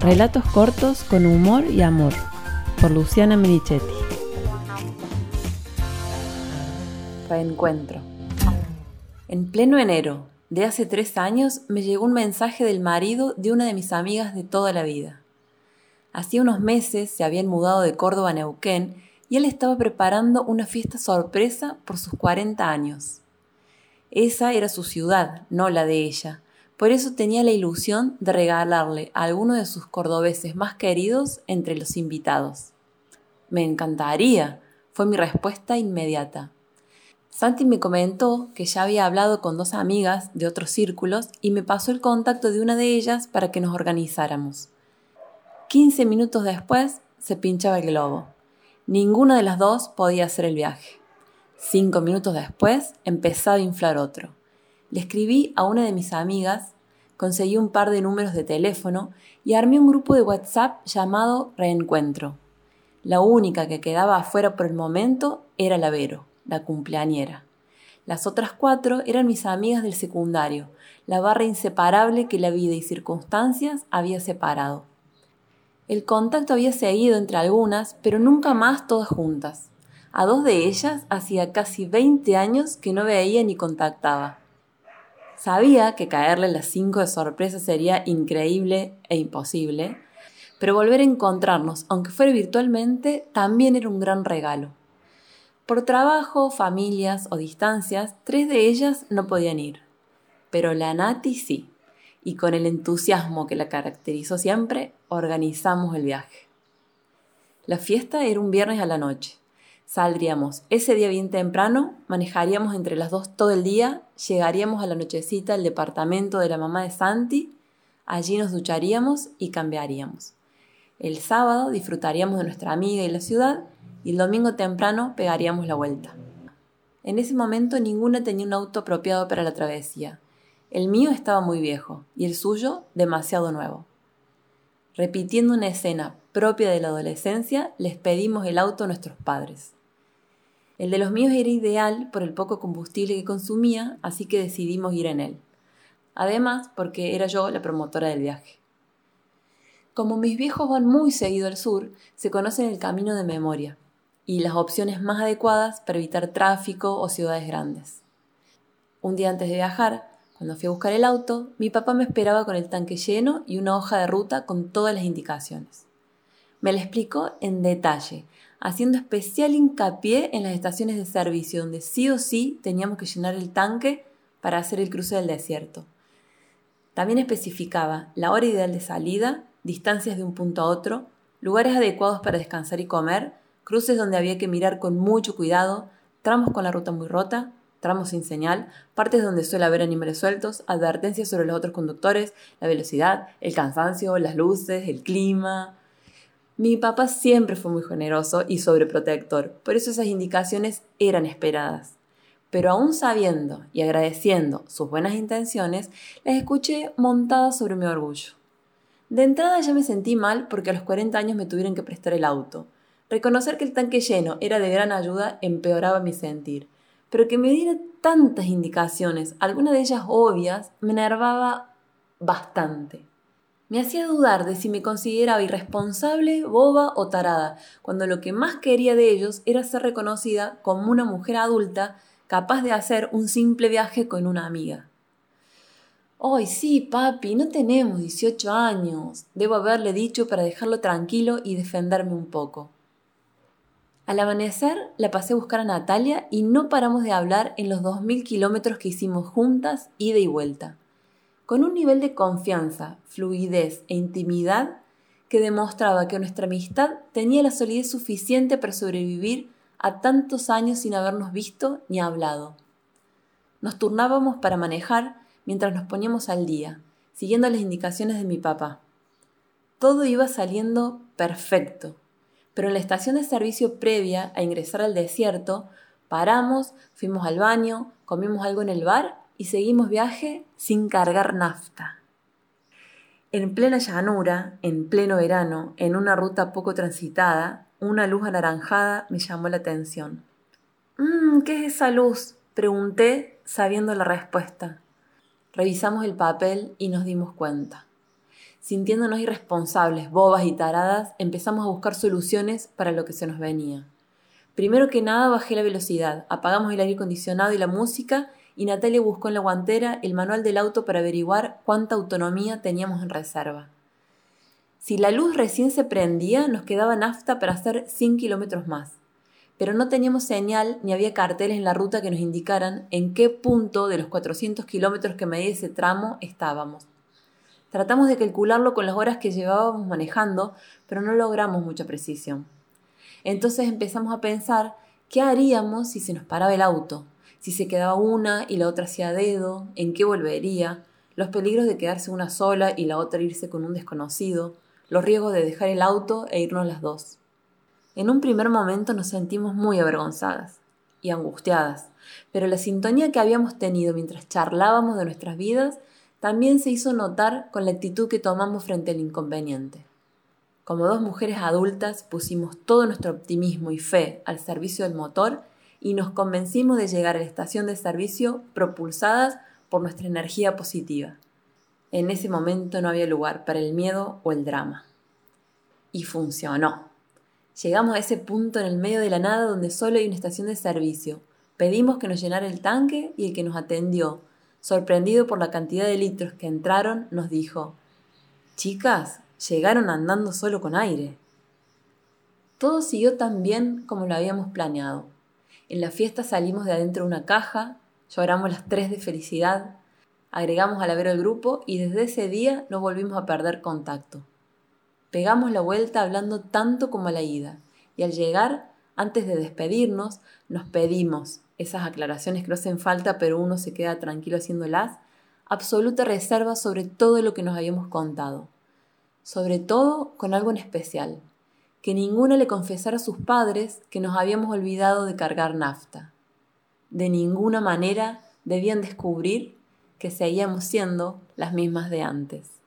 Relatos cortos con humor y amor, por Luciana Merichetti. Reencuentro. En pleno enero de hace tres años me llegó un mensaje del marido de una de mis amigas de toda la vida. Hacía unos meses se habían mudado de Córdoba a Neuquén y él estaba preparando una fiesta sorpresa por sus 40 años. Esa era su ciudad, no la de ella, por eso tenía la ilusión de regalarle a alguno de sus cordobeses más queridos entre los invitados. Me encantaría, fue mi respuesta inmediata. Santi me comentó que ya había hablado con dos amigas de otros círculos y me pasó el contacto de una de ellas para que nos organizáramos. Quince minutos después se pinchaba el globo. Ninguna de las dos podía hacer el viaje. Cinco minutos después empezaba a inflar otro. Le escribí a una de mis amigas, conseguí un par de números de teléfono y armé un grupo de WhatsApp llamado Reencuentro. La única que quedaba afuera por el momento era la Vero, la cumpleañera. Las otras cuatro eran mis amigas del secundario, la barra inseparable que la vida y circunstancias había separado. El contacto había seguido entre algunas, pero nunca más todas juntas. A dos de ellas hacía casi 20 años que no veía ni contactaba. Sabía que caerle las cinco de sorpresa sería increíble e imposible, pero volver a encontrarnos, aunque fuera virtualmente, también era un gran regalo. Por trabajo, familias o distancias, tres de ellas no podían ir, pero la Nati sí, y con el entusiasmo que la caracterizó siempre, organizamos el viaje. La fiesta era un viernes a la noche. Saldríamos ese día bien temprano, manejaríamos entre las dos todo el día, llegaríamos a la nochecita al departamento de la mamá de Santi, allí nos ducharíamos y cambiaríamos. El sábado disfrutaríamos de nuestra amiga y la ciudad y el domingo temprano pegaríamos la vuelta. En ese momento ninguna tenía un auto apropiado para la travesía. El mío estaba muy viejo y el suyo demasiado nuevo. Repitiendo una escena propia de la adolescencia, les pedimos el auto a nuestros padres. El de los míos era ideal por el poco combustible que consumía, así que decidimos ir en él. Además, porque era yo la promotora del viaje. Como mis viejos van muy seguido al sur, se conocen el camino de memoria y las opciones más adecuadas para evitar tráfico o ciudades grandes. Un día antes de viajar, cuando fui a buscar el auto, mi papá me esperaba con el tanque lleno y una hoja de ruta con todas las indicaciones. Me la explicó en detalle, haciendo especial hincapié en las estaciones de servicio donde sí o sí teníamos que llenar el tanque para hacer el cruce del desierto. También especificaba la hora ideal de salida, distancias de un punto a otro, lugares adecuados para descansar y comer, cruces donde había que mirar con mucho cuidado, tramos con la ruta muy rota, tramos sin señal, partes donde suele haber animales sueltos, advertencias sobre los otros conductores, la velocidad, el cansancio, las luces, el clima, mi papá siempre fue muy generoso y sobreprotector, por eso esas indicaciones eran esperadas. Pero aún sabiendo y agradeciendo sus buenas intenciones, las escuché montadas sobre mi orgullo. De entrada ya me sentí mal porque a los 40 años me tuvieron que prestar el auto. Reconocer que el tanque lleno era de gran ayuda empeoraba mi sentir, pero que me diera tantas indicaciones, algunas de ellas obvias, me enervaba bastante. Me hacía dudar de si me consideraba irresponsable, boba o tarada, cuando lo que más quería de ellos era ser reconocida como una mujer adulta capaz de hacer un simple viaje con una amiga. Ay, sí, papi, no tenemos 18 años, debo haberle dicho para dejarlo tranquilo y defenderme un poco. Al amanecer la pasé a buscar a Natalia y no paramos de hablar en los 2.000 kilómetros que hicimos juntas, ida y vuelta con un nivel de confianza, fluidez e intimidad que demostraba que nuestra amistad tenía la solidez suficiente para sobrevivir a tantos años sin habernos visto ni hablado. Nos turnábamos para manejar mientras nos poníamos al día, siguiendo las indicaciones de mi papá. Todo iba saliendo perfecto, pero en la estación de servicio previa a ingresar al desierto, paramos, fuimos al baño, comimos algo en el bar y seguimos viaje sin cargar nafta. En plena llanura, en pleno verano, en una ruta poco transitada, una luz anaranjada me llamó la atención. Mm, ¿Qué es esa luz? pregunté sabiendo la respuesta. Revisamos el papel y nos dimos cuenta. Sintiéndonos irresponsables, bobas y taradas, empezamos a buscar soluciones para lo que se nos venía. Primero que nada bajé la velocidad, apagamos el aire acondicionado y la música y Natalia buscó en la guantera el manual del auto para averiguar cuánta autonomía teníamos en reserva. Si la luz recién se prendía, nos quedaba nafta para hacer 100 kilómetros más, pero no teníamos señal ni había carteles en la ruta que nos indicaran en qué punto de los 400 kilómetros que medía ese tramo estábamos. Tratamos de calcularlo con las horas que llevábamos manejando, pero no logramos mucha precisión. Entonces empezamos a pensar qué haríamos si se nos paraba el auto, si se quedaba una y la otra hacía dedo, en qué volvería, los peligros de quedarse una sola y la otra irse con un desconocido, los riesgos de dejar el auto e irnos las dos. En un primer momento nos sentimos muy avergonzadas y angustiadas, pero la sintonía que habíamos tenido mientras charlábamos de nuestras vidas también se hizo notar con la actitud que tomamos frente al inconveniente. Como dos mujeres adultas pusimos todo nuestro optimismo y fe al servicio del motor y nos convencimos de llegar a la estación de servicio propulsadas por nuestra energía positiva. En ese momento no había lugar para el miedo o el drama. Y funcionó. Llegamos a ese punto en el medio de la nada donde solo hay una estación de servicio. Pedimos que nos llenara el tanque y el que nos atendió, sorprendido por la cantidad de litros que entraron, nos dijo, Chicas, llegaron andando solo con aire. Todo siguió tan bien como lo habíamos planeado. En la fiesta salimos de adentro de una caja, lloramos las tres de felicidad, agregamos a la vera al grupo y desde ese día no volvimos a perder contacto. Pegamos la vuelta hablando tanto como a la ida, y al llegar, antes de despedirnos, nos pedimos, esas aclaraciones que no hacen falta pero uno se queda tranquilo haciéndolas, absoluta reserva sobre todo lo que nos habíamos contado. Sobre todo con algo en especial, que ninguna le confesara a sus padres que nos habíamos olvidado de cargar nafta. De ninguna manera debían descubrir que seguíamos siendo las mismas de antes.